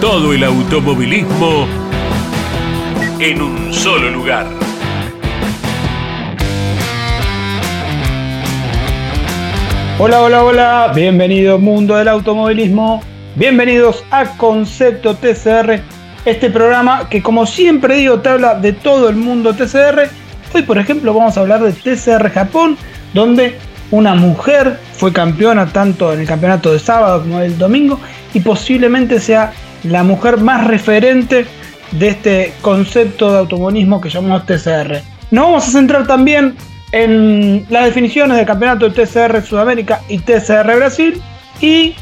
Todo el automovilismo en un solo lugar. Hola, hola, hola, bienvenido mundo del automovilismo, bienvenidos a Concepto TCR, este programa que como siempre digo te habla de todo el mundo TCR. Hoy por ejemplo vamos a hablar de TCR Japón, donde una mujer fue campeona tanto en el campeonato de sábado como el domingo y posiblemente sea la mujer más referente de este concepto de automovilismo que llamamos TCR. Nos vamos a centrar también en las definiciones del campeonato de TCR Sudamérica y TCR Brasil y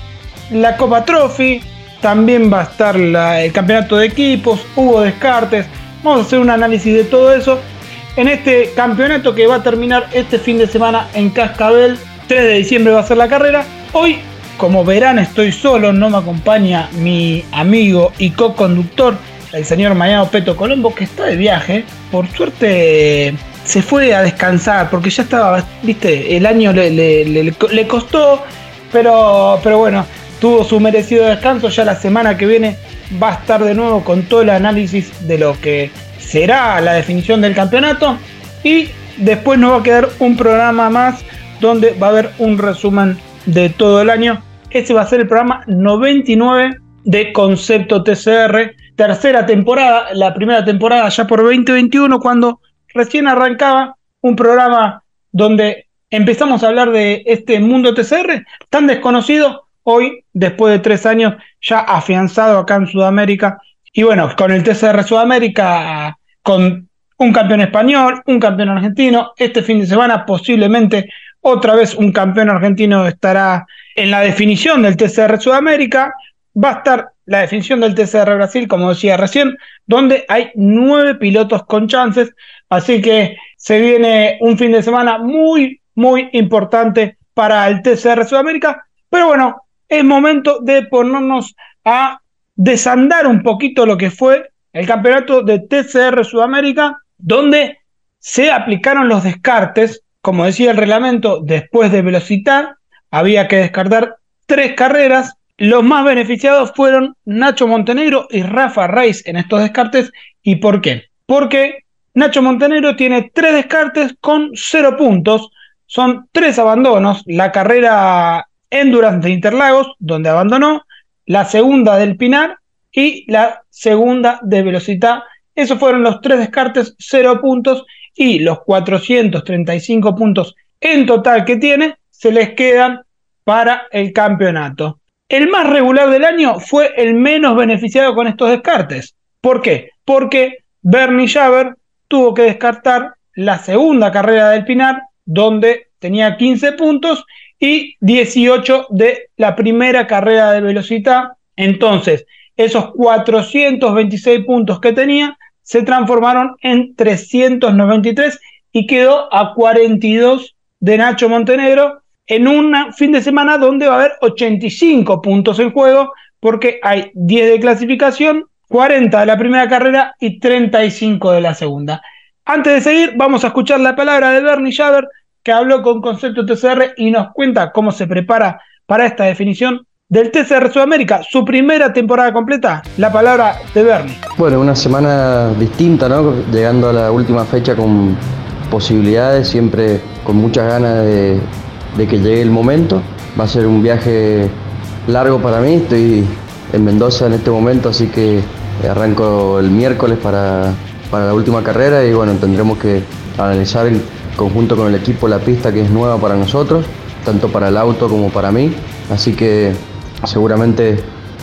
la Copa Trophy. También va a estar el campeonato de equipos, hubo descartes. Vamos a hacer un análisis de todo eso en este campeonato que va a terminar este fin de semana en Cascabel. 3 de diciembre va a ser la carrera. Hoy como verán, estoy solo, no me acompaña mi amigo y co-conductor, el señor Mayado Peto Colombo, que está de viaje. Por suerte se fue a descansar, porque ya estaba, viste, el año le, costó, pero, pero bueno, tuvo su merecido descanso. Ya la semana que viene va a estar de nuevo con todo el análisis de lo que será la definición del campeonato. Y después nos va a quedar un programa más donde va a haber un resumen de todo el año ese va a ser el programa 99 de Concepto TCR, tercera temporada, la primera temporada ya por 2021, cuando recién arrancaba un programa donde empezamos a hablar de este mundo TCR tan desconocido, hoy, después de tres años, ya afianzado acá en Sudamérica. Y bueno, con el TCR Sudamérica, con un campeón español, un campeón argentino, este fin de semana posiblemente otra vez un campeón argentino estará en la definición del TCR Sudamérica. Va a estar la definición del TCR Brasil, como decía recién, donde hay nueve pilotos con chances. Así que se viene un fin de semana muy, muy importante para el TCR Sudamérica. Pero bueno, es momento de ponernos a desandar un poquito lo que fue el campeonato de TCR Sudamérica, donde se aplicaron los descartes como decía el reglamento, después de velocidad había que descartar tres carreras. Los más beneficiados fueron Nacho Montenegro y Rafa Reis en estos descartes. ¿Y por qué? Porque Nacho Montenegro tiene tres descartes con cero puntos. Son tres abandonos. La carrera Endurance de Interlagos, donde abandonó. La segunda del Pinar y la segunda de Velocidad. Esos fueron los tres descartes, cero puntos y los 435 puntos en total que tiene se les quedan para el campeonato. El más regular del año fue el menos beneficiado con estos descartes. ¿Por qué? Porque Bernie Javer tuvo que descartar la segunda carrera del Pinar, donde tenía 15 puntos y 18 de la primera carrera de velocidad. Entonces, esos 426 puntos que tenía se transformaron en 393 y quedó a 42 de Nacho Montenegro en un fin de semana donde va a haber 85 puntos en juego porque hay 10 de clasificación, 40 de la primera carrera y 35 de la segunda. Antes de seguir, vamos a escuchar la palabra de Bernie Javer, que habló con Concepto TCR y nos cuenta cómo se prepara para esta definición del TCR Sudamérica, su primera temporada completa, la palabra de Bernie. Bueno, una semana distinta, ¿no? Llegando a la última fecha con posibilidades, siempre con muchas ganas de, que llegue el momento. Va a ser un viaje largo para mí, estoy en Mendoza en este momento, así que arranco el miércoles para, para la última carrera y bueno, tendremos que analizar en conjunto con el equipo la pista que es nueva para nosotros, tanto para el auto como para mí. Así que Seguramente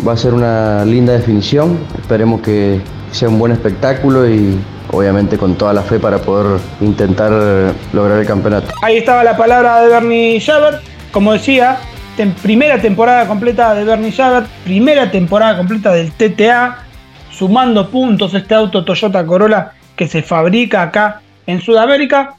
va a ser una linda definición, esperemos que sea un buen espectáculo y obviamente con toda la fe para poder intentar lograr el campeonato. Ahí estaba la palabra de Bernie Schaber, como decía, primera temporada completa de Bernie Schaber, primera temporada completa del TTA, sumando puntos este auto Toyota Corolla que se fabrica acá en Sudamérica.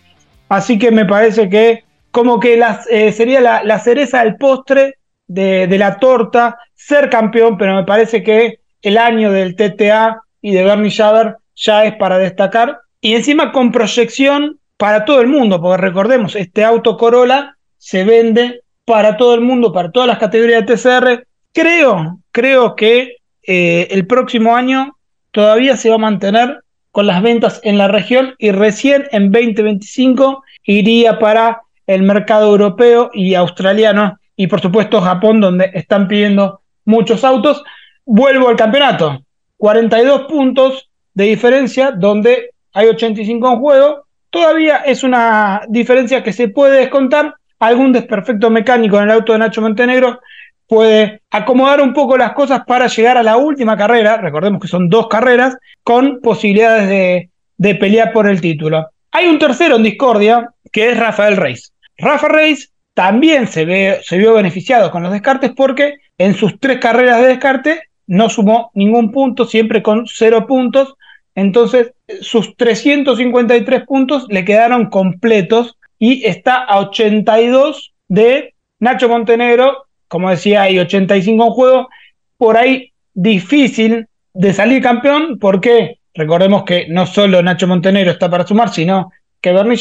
Así que me parece que como que eh, sería la, cereza del postre de, la torta ser campeón, pero me parece que el año del TTA y de Bernie Schaber ya es para destacar. Y encima con proyección para todo el mundo, porque recordemos, este auto Corolla se vende para todo el mundo, para todas las categorías de TCR. Creo, creo que eh, el próximo año todavía se va a mantener con las ventas en la región y recién en 2025 iría para el mercado europeo y australiano y por supuesto Japón donde están pidiendo muchos autos. Vuelvo al campeonato. 42 puntos de diferencia donde hay 85 en juego. Todavía es una diferencia que se puede descontar. Algún desperfecto mecánico en el auto de Nacho Montenegro puede acomodar un poco las cosas para llegar a la última carrera, recordemos que son dos carreras, con posibilidades de, de pelear por el título. Hay un tercero en discordia, que es Rafael Reis. Rafa Reis también se, ve, se vio beneficiado con los descartes porque en sus tres carreras de descarte no sumó ningún punto, siempre con cero puntos. Entonces, sus 353 puntos le quedaron completos y está a 82 de Nacho Montenegro, como decía, hay 85 en juego, por ahí difícil de salir campeón, porque recordemos que no solo Nacho Montenegro está para sumar, sino que Bernie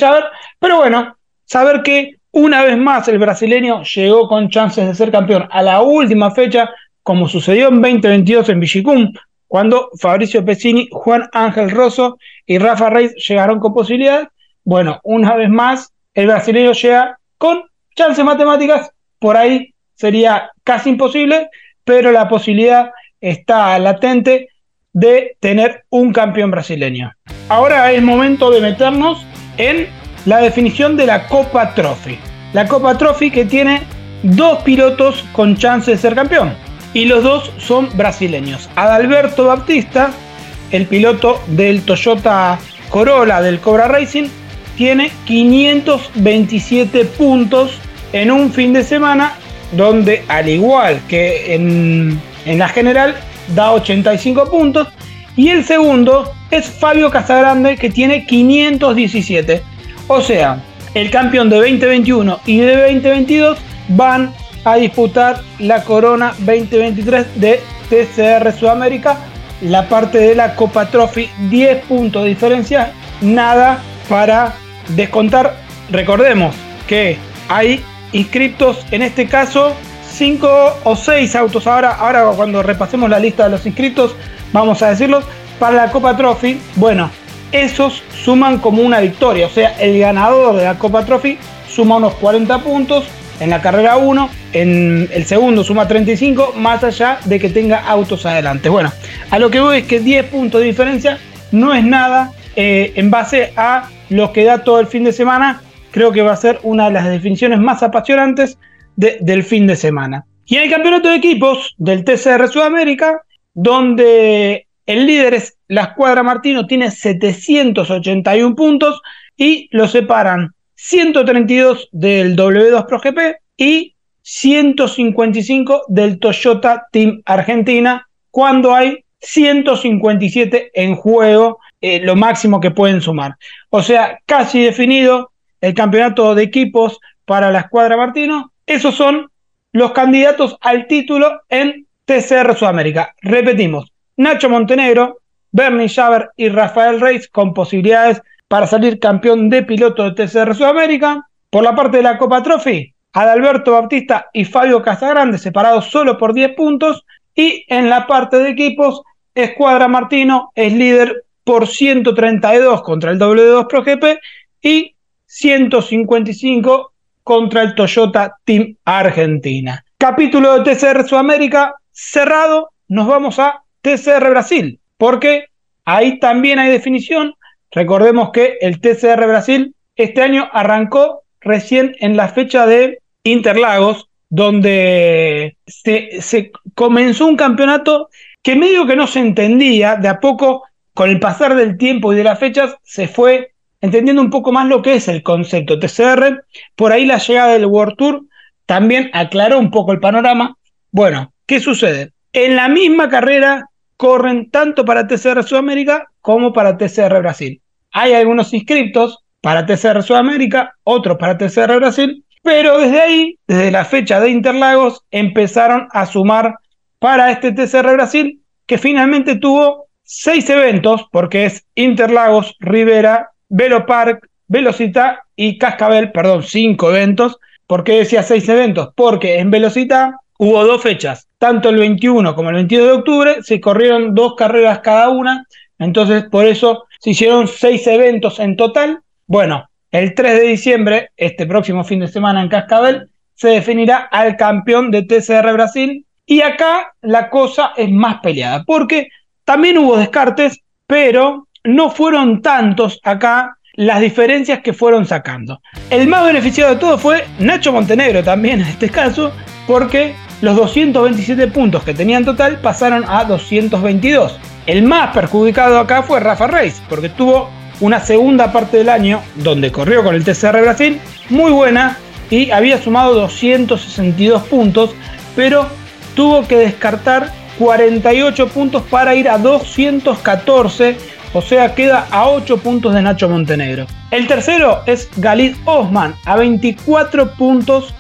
pero bueno, saber que una vez más el brasileño llegó con chances de ser campeón a la última fecha, como sucedió en 2022 en Villicum, cuando Fabricio Pesini, Juan Ángel Rosso y Rafa Reis llegaron con posibilidades. Bueno, una vez más, el brasileño llega con chances matemáticas por ahí sería casi imposible, pero la posibilidad está latente de tener un campeón brasileño. Ahora es momento de meternos en la definición de la Copa Trophy. La Copa Trophy que tiene dos pilotos con chance de ser campeón. Y los dos son brasileños. Adalberto Baptista, el piloto del Toyota Corolla del Cobra Racing, tiene 527 puntos en un fin de semana donde al igual que en, la general da 85 puntos. Y el segundo es Fabio Casagrande que tiene 517. O sea, el campeón de 2021 y de 2022 van a disputar la corona 2023 de TCR Sudamérica. La parte de la Copa Trophy, 10 puntos de diferencia, nada para descontar. Recordemos que hay inscriptos, en este caso, 5 o 6 autos. Ahora, ahora cuando repasemos la lista de los inscritos, vamos a decirlos. Para la Copa Trophy, bueno, esos suman como una victoria. O sea, el ganador de la Copa Trophy suma unos 40 puntos en la carrera 1, en el segundo suma 35, más allá de que tenga autos adelante. Bueno, a lo que voy es que 10 puntos de diferencia no es nada eh, en base a lo que da todo el fin de semana creo que va a ser una de las definiciones más apasionantes del fin de semana. Y en el campeonato de equipos del TCR Sudamérica, donde el líder es la escuadra Martino, tiene 781 puntos y lo separan 132 del W2 Pro GP y 155 del Toyota Team Argentina, cuando hay 157 en juego, eh, lo máximo que pueden sumar. O sea, casi definido el campeonato de equipos para la escuadra Martino. Esos son los candidatos al título en TCR Sudamérica. Repetimos, Nacho Montenegro, Bernie Schaber y Rafael Reis con posibilidades para salir campeón de piloto de TCR Sudamérica. Por la parte de la Copa Trophy, Adalberto Baptista y Fabio Casagrande separados solo por 10 puntos. Y en la parte de equipos, Escuadra Martino es líder por 132 contra el W2 Pro GP y 155 contra el Toyota Team Argentina. Capítulo de TCR Sudamérica cerrado, nos vamos a TCR Brasil, porque ahí también hay definición. Recordemos que el TCR Brasil este año arrancó recién en la fecha de Interlagos, donde se, comenzó un campeonato que medio que no se entendía, de a poco, con el pasar del tiempo y de las fechas, se fue entendiendo un poco más lo que es el concepto TCR. Por ahí la llegada del World Tour también aclaró un poco el panorama. Bueno, ¿qué sucede? En la misma carrera corren tanto para TCR Sudamérica como para TCR Brasil. Hay algunos inscriptos para TCR Sudamérica, otros para TCR Brasil, pero desde ahí, desde la fecha de Interlagos, empezaron a sumar para este TCR Brasil, que finalmente tuvo seis eventos, porque es Interlagos, Rivera, Velo Park, Velocita y Cascabel, perdón, cinco eventos. ¿Por qué decía seis eventos? Porque en Velocita hubo dos fechas, tanto el 21 como el 22 de octubre, se corrieron dos carreras cada una, entonces por eso se hicieron seis eventos en total. Bueno, el 3 de diciembre, este próximo fin de semana en Cascabel, se definirá al campeón de TCR Brasil y acá la cosa es más peleada, porque también hubo descartes, pero no fueron tantos acá las diferencias que fueron sacando. El más beneficiado de todo fue Nacho Montenegro también en este caso, porque los 227 puntos que tenía en total pasaron a 222. El más perjudicado acá fue Rafa Reis, porque tuvo una segunda parte del año donde corrió con el TCR Brasil muy buena y había sumado 262 puntos, pero tuvo que descartar 48 puntos para ir a 214 o sea, queda a 8 puntos de Nacho Montenegro. El tercero es Galid Osman, a 24 puntos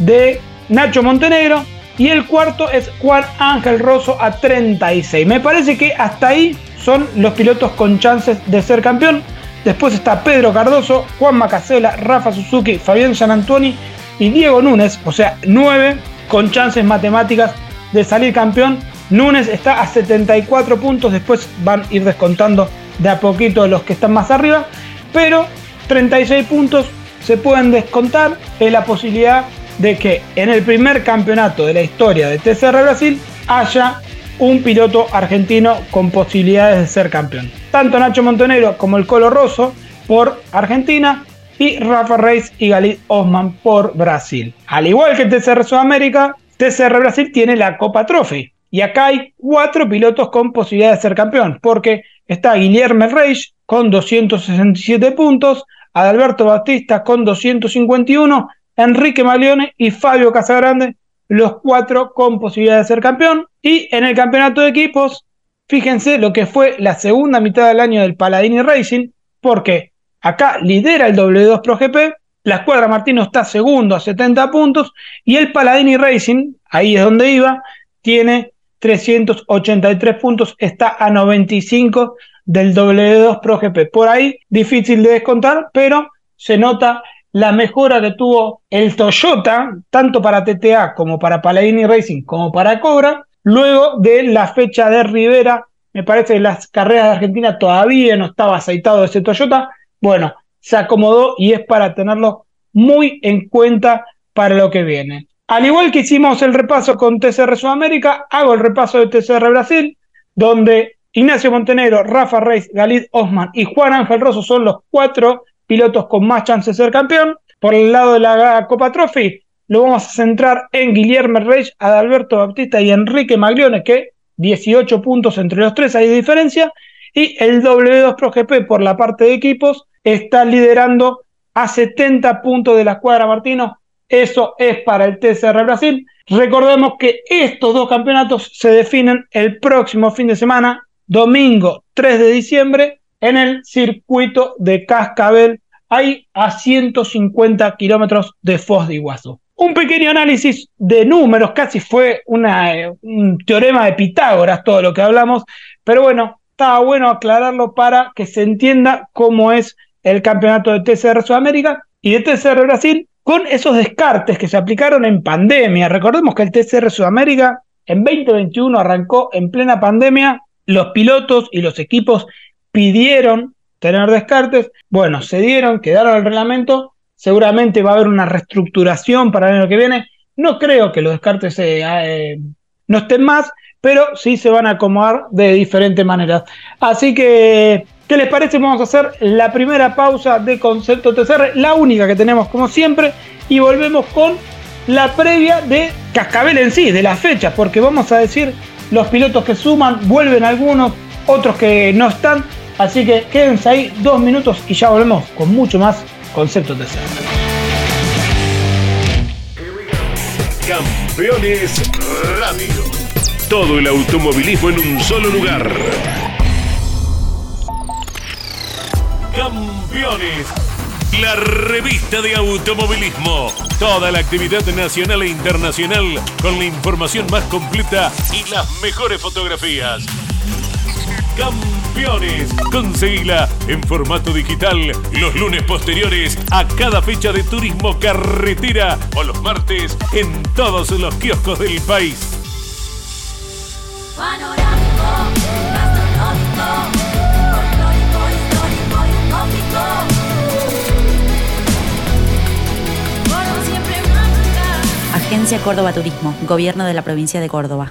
de Nacho Montenegro. Y el cuarto es Juan Ángel Rosso a 36. Me parece que hasta ahí son los pilotos con chances de ser campeón. Después está Pedro Cardoso, Juan Macasela, Rafa Suzuki, Fabián Sanantoni y Diego Núñez, o sea, 9 con chances matemáticas de salir campeón. Núñez está a 74 puntos, después van a ir descontando de a poquito los que están más arriba, pero 36 puntos se pueden descontar. En la posibilidad de que en el primer campeonato de la historia de TCR Brasil haya un piloto argentino con posibilidades de ser campeón. Tanto Nacho Montenegro como el Colo Rosso por Argentina y Rafa Reis y Galit Osman por Brasil. Al igual que TCR Sudamérica, TCR Brasil tiene la Copa Trophy, y acá hay cuatro pilotos con posibilidad de ser campeón, porque está Guillermo Reich con 267 puntos, Adalberto Batista con 251, Enrique Malione y Fabio Casagrande, los cuatro con posibilidad de ser campeón. Y en el campeonato de equipos, fíjense lo que fue la segunda mitad del año del Paladini Racing, porque acá lidera el W2 Pro GP, la escuadra Martino está segundo a 70 puntos y el Paladini Racing, ahí es donde iba, tiene 383 puntos, está a 95 del W2 Pro GP. Por ahí, difícil de descontar, pero se nota la mejora que tuvo el Toyota, tanto para TTA como para Paladini Racing, como para Cobra, luego de la fecha de Rivera. Me parece que las carreras de Argentina todavía no estaba aceitado ese Toyota. Bueno, se acomodó y es para tenerlo muy en cuenta para lo que viene. Al igual que hicimos el repaso con TCR Sudamérica, hago el repaso de TCR Brasil, donde Ignacio Montenegro, Rafa Reis, Galid Osman y Juan Ángel Rosso son los cuatro pilotos con más chances de ser campeón. Por el lado de la Copa Trophy, lo vamos a centrar en Guillermo Reis, Adalberto Baptista y Enrique Maglione, que 18 puntos entre los tres, hay diferencia. Y el W2 Pro GP por la parte de equipos está liderando a 70 puntos de la escuadra Martino, eso es para el TCR Brasil. Recordemos que estos dos campeonatos se definen el próximo fin de semana, domingo 3 de diciembre, en el circuito de Cascabel, ahí a 150 kilómetros de Foz de Iguazú. Un pequeño análisis de números, casi fue un teorema de Pitágoras todo lo que hablamos, pero bueno, estaba bueno aclararlo para que se entienda cómo es el campeonato de TCR Sudamérica y de TCR Brasil con esos descartes que se aplicaron en pandemia. Recordemos que el TCR Sudamérica en 2021 arrancó en plena pandemia, los pilotos y los equipos pidieron tener descartes, bueno, se dieron, quedaron el reglamento, seguramente va a haber una reestructuración para el año que viene, no creo que los descartes eh, no estén más, pero sí se van a acomodar de diferentes maneras. Así que ¿Qué les parece? Vamos a hacer la primera pausa de Concepto TCR, la única que tenemos como siempre, y volvemos con la previa de Cascabel en sí, de las fechas, porque vamos a decir los pilotos que suman, vuelven algunos, otros que no están, así que quédense ahí dos minutos y ya volvemos con mucho más Concepto TCR. Campeones Radio Todo el automovilismo en un solo lugar. Campeones. La revista de automovilismo. Toda la actividad nacional e internacional con la información más completa y las mejores fotografías. Campeones. Conseguila en formato digital los lunes posteriores a cada fecha de turismo carretera o los martes en todos los kioscos del país. Agencia Córdoba Turismo, Gobierno de la Provincia de Córdoba.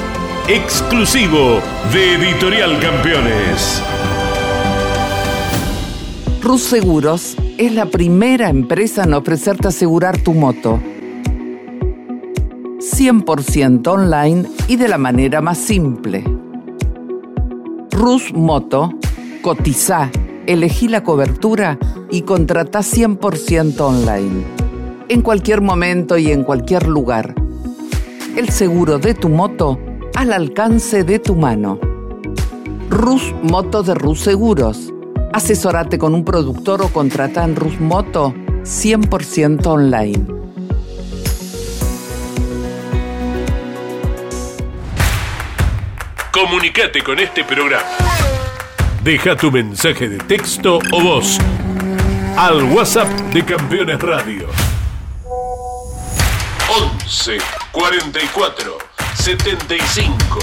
Exclusivo de Editorial Campeones. Rus Seguros es la primera empresa en ofrecerte asegurar tu moto. 100% online y de la manera más simple. Rus Moto, cotiza, elegí la cobertura y contrata 100% online. En cualquier momento y en cualquier lugar. El seguro de tu moto al alcance de tu mano. Rus Moto de Rus Seguros. Asesorate con un productor o contrata en Rus Moto 100% online. Comunicate con este programa. Deja tu mensaje de texto o voz al WhatsApp de Campeones Radio. 11 44 75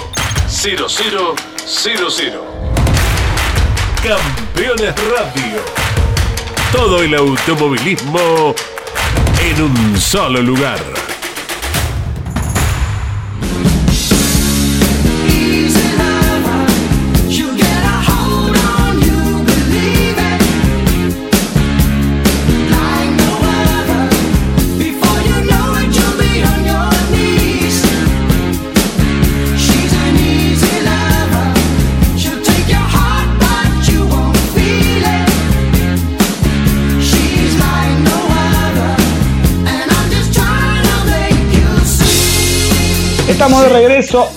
0000. Campeones Radio. Todo el automovilismo en un solo lugar.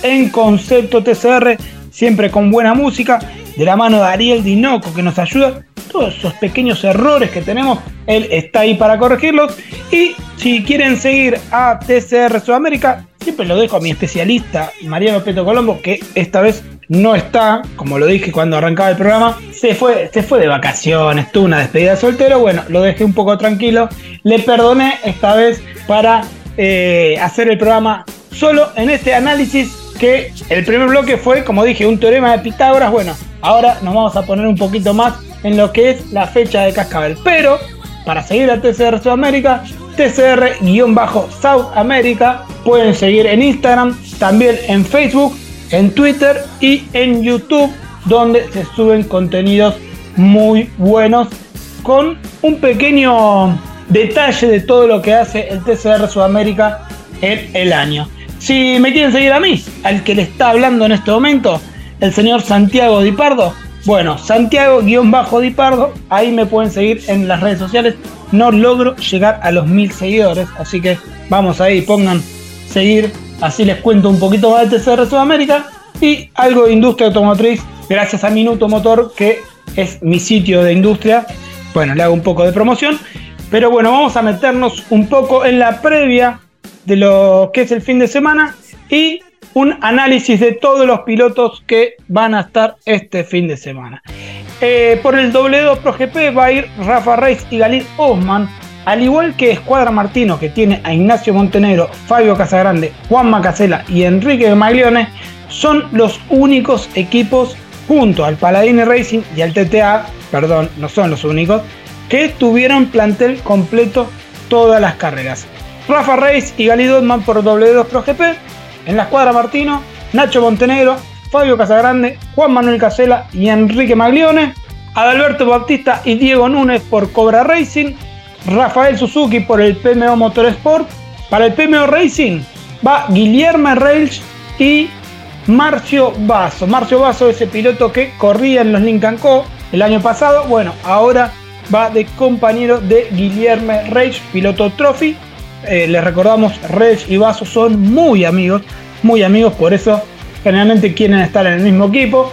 En Concepto TCR, siempre con buena música, de la mano de Ariel Dinoco que nos ayuda. Todos esos pequeños errores que tenemos, él está ahí para corregirlos. Y si quieren seguir a TCR Sudamérica, siempre lo dejo a mi especialista Mariano Peto Colombo, que esta vez no está, como lo dije cuando arrancaba el programa, se fue, se fue de vacaciones, tuvo una despedida de soltero, bueno, lo dejé un poco tranquilo, le perdoné esta vez para eh, hacer el programa solo en este análisis que el primer bloque fue, como dije, un teorema de Pitágoras. Bueno, ahora nos vamos a poner un poquito más en lo que es la fecha de Cascabel. Pero, para seguir a TCR Sudamérica, TCR-South America, pueden seguir en Instagram, también en Facebook, en Twitter y en YouTube, donde se suben contenidos muy buenos con un pequeño detalle de todo lo que hace el TCR Sudamérica en el año. Si me quieren seguir a mí, al que le está hablando en este momento, el señor Santiago Dipardo, bueno, Santiago-Dipardo, ahí me pueden seguir en las redes sociales. No logro llegar a los mil seguidores, así que vamos ahí, pongan seguir, así les cuento un poquito más de TCR Sudamérica y algo de industria automotriz, gracias a Minuto Motor, que es mi sitio de industria. Bueno, le hago un poco de promoción, pero bueno, vamos a meternos un poco en la previa de lo que es el fin de semana y un análisis de todos los pilotos que van a estar este fin de semana. Eh, por el W2 Pro GP va a ir Rafa Reis y Galil Osman, al igual que Escuadra Martino, que tiene a Ignacio Montenegro, Fabio Casagrande, Juan Macasela y Enrique Maglione, son los únicos equipos junto al Paladini Racing y al TTA, perdón, no son los únicos, que tuvieron plantel completo todas las carreras. Rafa Reis y Gali Dotman por W2 Pro GP. En la escuadra Martino, Nacho Montenegro, Fabio Casagrande, Juan Manuel Casela y Enrique Maglione, Adalberto Baptista y Diego Núñez por Cobra Racing, Rafael Suzuki por el PMO Motorsport, para el PMO Racing va Guillermo Reich y Marcio Basso. Marcio Basso, ese piloto que corría en los Lincoln Co. el año pasado, bueno, ahora va de compañero de Guillermo Reich, piloto Trophy. Eh, les recordamos, Reich y Basso son muy amigos, muy amigos, por eso generalmente quieren estar en el mismo equipo.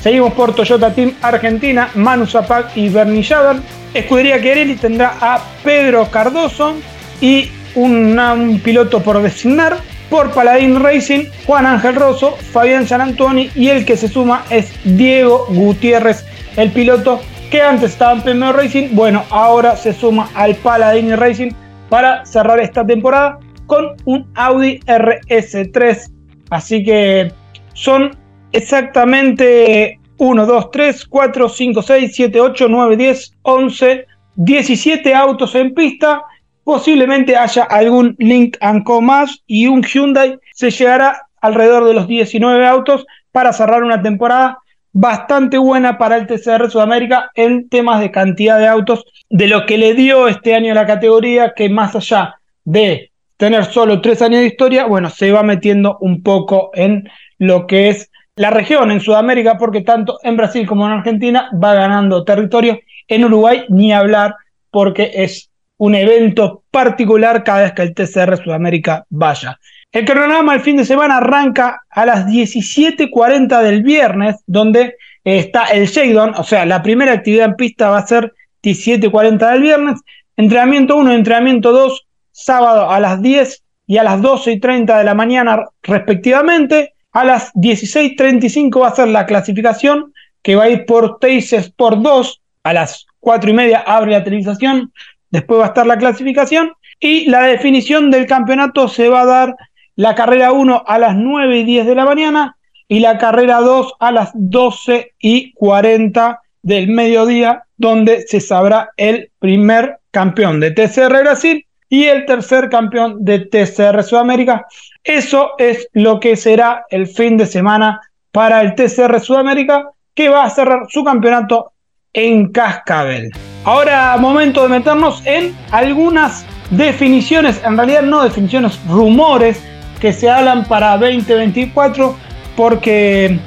Seguimos por Toyota Team Argentina, Manu Zapac y Bernie Javan. Escudería Querelli tendrá a Pedro Cardoso y un piloto por designar. Por Paladín Racing, Juan Ángel Rosso, Fabián Antoni y el que se suma es Diego Gutiérrez, el piloto que antes estaba en PMO Racing. Bueno, ahora se suma al Paladín Racing para cerrar esta temporada con un Audi RS3. Así que son exactamente 1, 2, 3, 4, 5, 6, 7, 8, 9, 10, 11, 17 autos en pista. Posiblemente haya algún Link Co más y un Hyundai. Se llegará alrededor de los 19 autos para cerrar una temporada bastante buena para el TCR Sudamérica en temas de cantidad de autos, de lo que le dio este año la categoría, que más allá de tener solo tres años de historia, bueno, se va metiendo un poco en lo que es la región en Sudamérica, porque tanto en Brasil como en Argentina va ganando territorio. En Uruguay ni hablar, porque es un evento particular cada vez que el TCR Sudamérica vaya. El cronograma el fin de semana arranca a las 17.40 del viernes, donde está el Shadon, o sea, la primera actividad en pista va a ser 17.40 del viernes, entrenamiento 1 y entrenamiento 2, sábado a las 10 y a las 12.30 de la mañana respectivamente, a las 16.35 va a ser la clasificación que va a ir por Teises por 2. A las 4 y media abre la televisación. Después va a estar la clasificación. Y la definición del campeonato se va a dar la carrera 1 a las 9 y 10 de la mañana y la carrera 2 a las 12 y 40 del mediodía, donde se sabrá el primer campeón de TCR Brasil y el tercer campeón de TCR Sudamérica. Eso es lo que será el fin de semana para el TCR Sudamérica, que va a cerrar su campeonato en Cascabel. Ahora, momento de meternos en algunas definiciones, en realidad no definiciones, rumores que se hablan para 2024, porque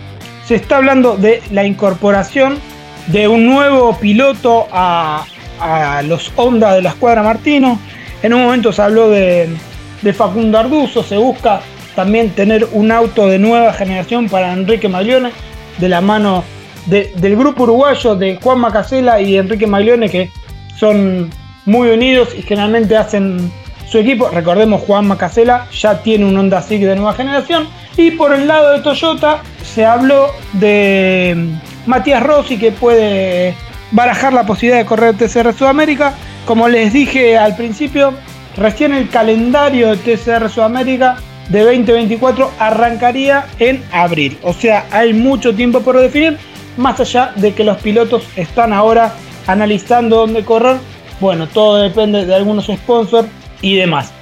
se está hablando de la incorporación de un nuevo piloto a, a los Honda de la escuadra Martino. En un momento se habló de de Facundo Arduzo, se busca también tener un auto de nueva generación para Enrique Maglione, de la mano del grupo uruguayo de Juan Macasela y Enrique Maglione, que son muy unidos y generalmente hacen su equipo. Recordemos, Juan Macasela ya tiene un Honda Civic de nueva generación. Y por el lado de Toyota se habló de Matías Rossi, que puede barajar la posibilidad de correr TCR Sudamérica. Como les dije al principio, Recién el calendario de TCR Sudamérica de 2024 arrancaría en abril. O sea, hay mucho tiempo por definir, más allá de que los pilotos están ahora analizando dónde correr. Bueno, todo depende de algunos sponsors y demás.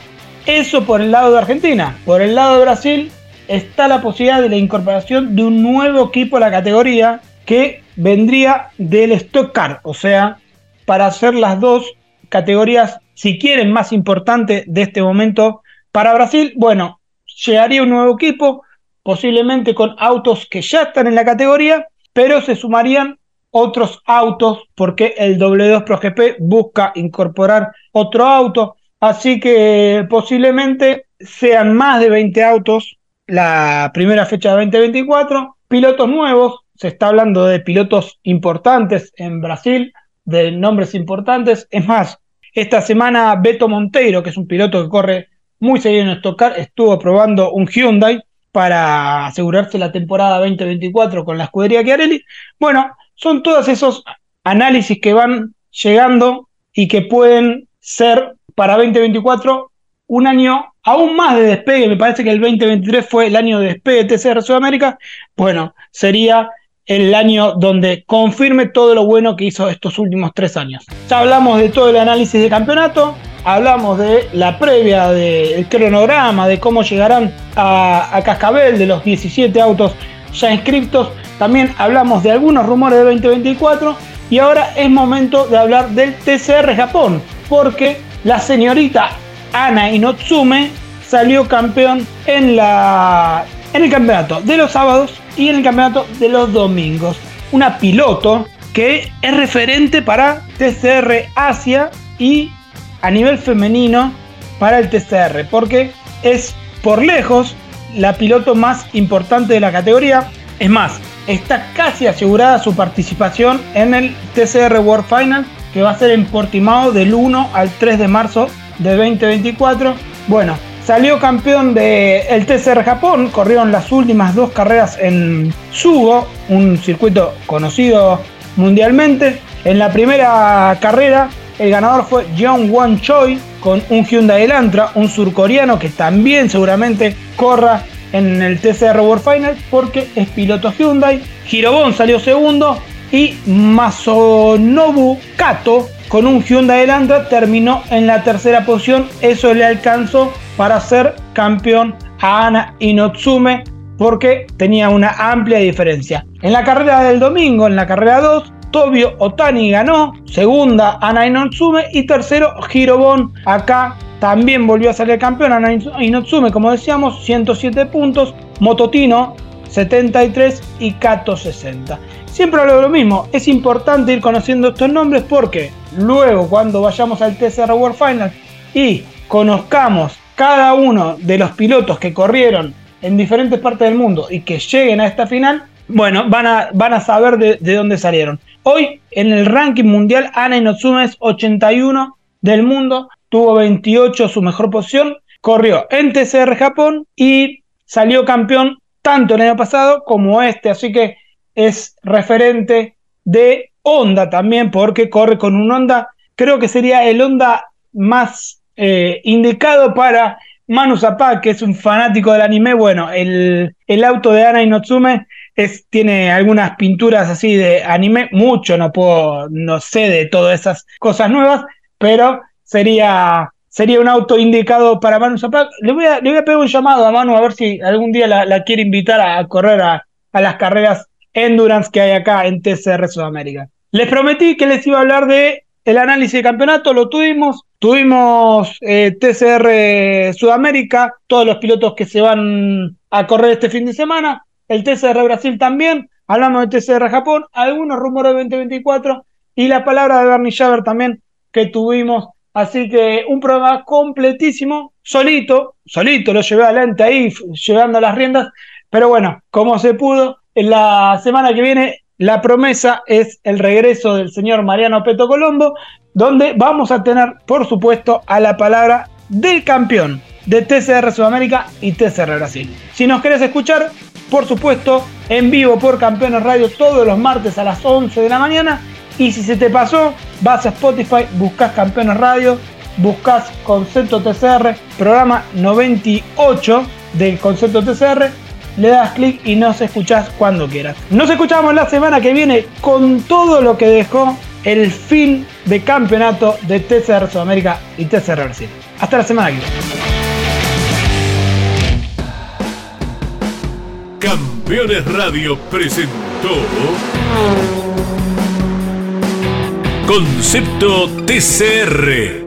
Eso por el lado de Argentina. Por el lado de Brasil está la posibilidad de la incorporación de un nuevo equipo a la categoría que vendría del Stock Car. O sea, para hacer las dos categorías si quieren, más importante de este momento para Brasil, bueno, llegaría un nuevo equipo, posiblemente con autos que ya están en la categoría, pero se sumarían otros autos porque el W2 Pro GP busca incorporar otro auto, así que posiblemente sean más de 20 autos la primera fecha de 2024, pilotos nuevos, se está hablando de pilotos importantes en Brasil, de nombres importantes, es más, esta semana Beto Monteiro, que es un piloto que corre muy seguido en Stock Car, estuvo probando un Hyundai para asegurarse la temporada 2024 con la escudería Chiarelli. Bueno, son todos esos análisis que van llegando y que pueden ser para 2024 un año aún más de despegue. Me parece que el 2023 fue el año de despegue de TCR Sudamérica. Bueno, sería el año donde confirme todo lo bueno que hizo estos últimos tres años. Ya hablamos de todo el análisis de campeonato, hablamos de la previa del cronograma, de cómo llegarán a, a Cascabel, de los 17 autos ya inscriptos. También hablamos de algunos rumores de 2024 y ahora es momento de hablar del TCR Japón, porque la señorita Ana Inotsume salió campeón en, la, en el campeonato de los sábados y en el campeonato de los domingos. Una piloto que es referente para TCR Asia y a nivel femenino para el TCR, porque es por lejos la piloto más importante de la categoría. Es más, está casi asegurada su participación en el TCR World Final, que va a ser en Portimao del 1 al 3 de marzo de 2024. Bueno, salió campeón del TCR Japón, corrieron las últimas dos carreras en Sugo, un circuito conocido mundialmente. En la primera carrera, el ganador fue John Won Choi con un Hyundai Elantra, un surcoreano que también seguramente corra en el TCR World Final porque es piloto Hyundai. Hirobon salió segundo y Masonobu Kato con un Hyundai Elantra terminó en la tercera posición. Eso le alcanzó para ser campeón a Ana Inotsume porque tenía una amplia diferencia. En la carrera del domingo, en la carrera 2, Tobio Otani ganó, segunda Ana Inotsume y tercero Hirobon. Acá también volvió a salir campeón Ana Inotsume, como decíamos, 107 puntos, Mototino 73 y Kato 60. Siempre hablo de lo mismo, es importante ir conociendo estos nombres porque luego cuando vayamos al TCR World Final y conozcamos cada uno de los pilotos que corrieron en diferentes partes del mundo y que lleguen a esta final, bueno, van a, van a saber de, de dónde salieron. Hoy en el ranking mundial Ana Inotsume es 81 del mundo, tuvo 28 su mejor posición, corrió en TCR Japón y salió campeón tanto el año pasado como este, así que es referente de Honda también, porque corre con un Honda, creo que sería el Honda más eh, indicado para Manu Zapata, que es un fanático del anime. Bueno, el, el auto de Ana Inotsume es, tiene algunas pinturas así de anime, mucho no puedo, no sé de todas esas cosas nuevas, pero sería, sería un auto indicado para Manu Zapata. Le voy, a, le voy a pegar un llamado a Manu a ver si algún día la, la quiere invitar a, a correr a, a las carreras endurance que hay acá en TCR Sudamérica. Les prometí que les iba a hablar de el análisis de campeonato, lo tuvimos, tuvimos eh, TCR Sudamérica, todos los pilotos que se van a correr este fin de semana, el TCR Brasil también, hablamos de TCR Japón, algunos rumores de 2024 y la palabra de Bernie Schaber también que tuvimos, así que un programa completísimo, solito, solito lo llevé adelante ahí, llevando las riendas, pero bueno, como se pudo, la semana que viene la promesa es el regreso del señor Mariano Peto Colombo, donde vamos a tener, por supuesto, a la palabra del campeón de TCR Sudamérica y TCR Brasil. Si nos querés escuchar, por supuesto, en vivo por Campeones Radio todos los martes a las 11 de la mañana. Y si se te pasó, vas a Spotify, buscas Campeones Radio, buscas Concepto TCR, programa 98 del Concepto TCR le das clic y nos escuchás cuando quieras. Nos escuchamos la semana que viene con todo lo que dejó el fin de campeonato de TCR Sudamérica y TCR Brasil. Hasta la semana que. Campeones Radio presentó Concepto TCR